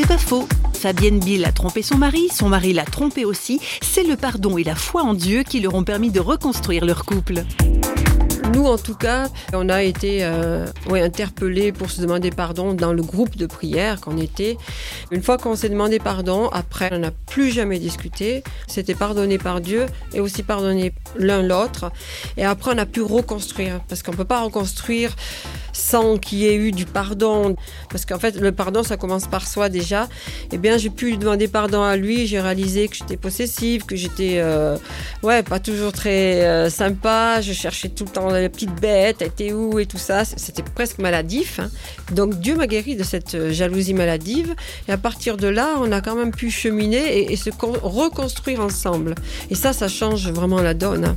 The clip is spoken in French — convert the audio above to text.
C'est pas faux. Fabienne Bill a trompé son mari, son mari l'a trompé aussi. C'est le pardon et la foi en Dieu qui leur ont permis de reconstruire leur couple. Nous, en tout cas, on a été euh, interpellés pour se demander pardon dans le groupe de prière qu'on était. Une fois qu'on s'est demandé pardon, après, on n'a plus jamais discuté. C'était pardonné par Dieu et aussi pardonné l'un l'autre. Et après, on a pu reconstruire parce qu'on ne peut pas reconstruire sans qu'il y ait eu du pardon. Parce qu'en fait, le pardon, ça commence par soi déjà. Eh bien, j'ai pu lui demander pardon à lui. J'ai réalisé que j'étais possessive, que j'étais, euh, ouais, pas toujours très euh, sympa. Je cherchais tout le temps la petite bête, elle était où et tout ça. C'était presque maladif. Hein. Donc, Dieu m'a guéri de cette euh, jalousie maladive. Et à partir de là, on a quand même pu cheminer et, et se reconstruire ensemble. Et ça, ça change vraiment la donne.